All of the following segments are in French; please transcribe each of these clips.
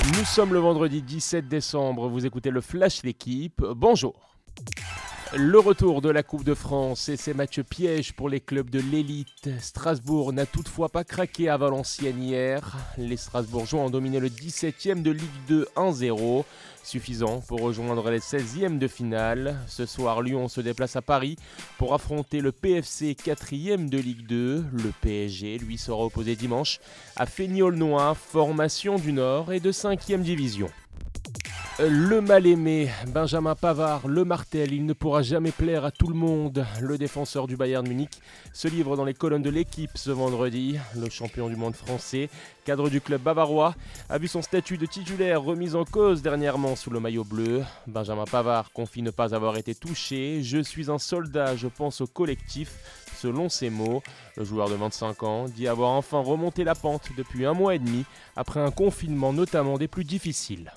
Nous sommes le vendredi 17 décembre, vous écoutez le Flash L'équipe, bonjour. Le retour de la Coupe de France et ses matchs pièges pour les clubs de l'élite. Strasbourg n'a toutefois pas craqué à Valenciennes hier. Les Strasbourgeois ont dominé le 17e de Ligue 2 1-0, suffisant pour rejoindre les 16e de finale. Ce soir, Lyon se déplace à Paris pour affronter le PFC 4e de Ligue 2. Le PSG, lui, sera opposé dimanche à Feignol-Noir, formation du Nord et de 5e division. Le mal-aimé, Benjamin Pavard, le martel, il ne pourra jamais plaire à tout le monde. Le défenseur du Bayern Munich se livre dans les colonnes de l'équipe ce vendredi. Le champion du monde français, cadre du club bavarois, a vu son statut de titulaire remis en cause dernièrement sous le maillot bleu. Benjamin Pavard confie ne pas avoir été touché. Je suis un soldat, je pense au collectif. Selon ses mots, le joueur de 25 ans dit avoir enfin remonté la pente depuis un mois et demi après un confinement notamment des plus difficiles.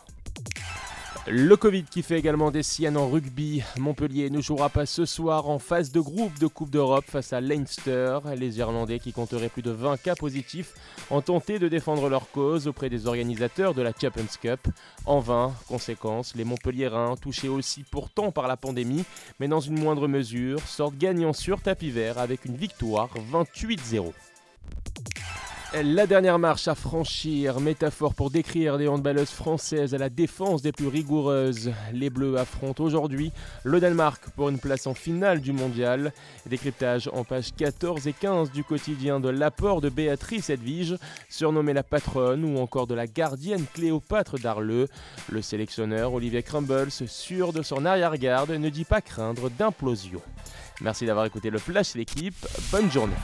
Le Covid qui fait également des siennes en rugby. Montpellier ne jouera pas ce soir en phase de groupe de Coupe d'Europe face à Leinster. Les Irlandais qui compteraient plus de 20 cas positifs ont tenté de défendre leur cause auprès des organisateurs de la Champions Cup. En vain, conséquence, les Montpelliérains, touchés aussi pourtant par la pandémie, mais dans une moindre mesure, sortent gagnants sur tapis vert avec une victoire 28-0. La dernière marche à franchir, métaphore pour décrire des handballeuses françaises à la défense des plus rigoureuses. Les Bleus affrontent aujourd'hui le Danemark pour une place en finale du mondial. Décryptage en page 14 et 15 du quotidien de l'apport de Béatrice Edwige, surnommée la patronne ou encore de la gardienne Cléopâtre d'Arleux. Le sélectionneur Olivier Crumbles, sûr de son arrière-garde, ne dit pas craindre d'implosion. Merci d'avoir écouté le Flash l'équipe, bonne journée.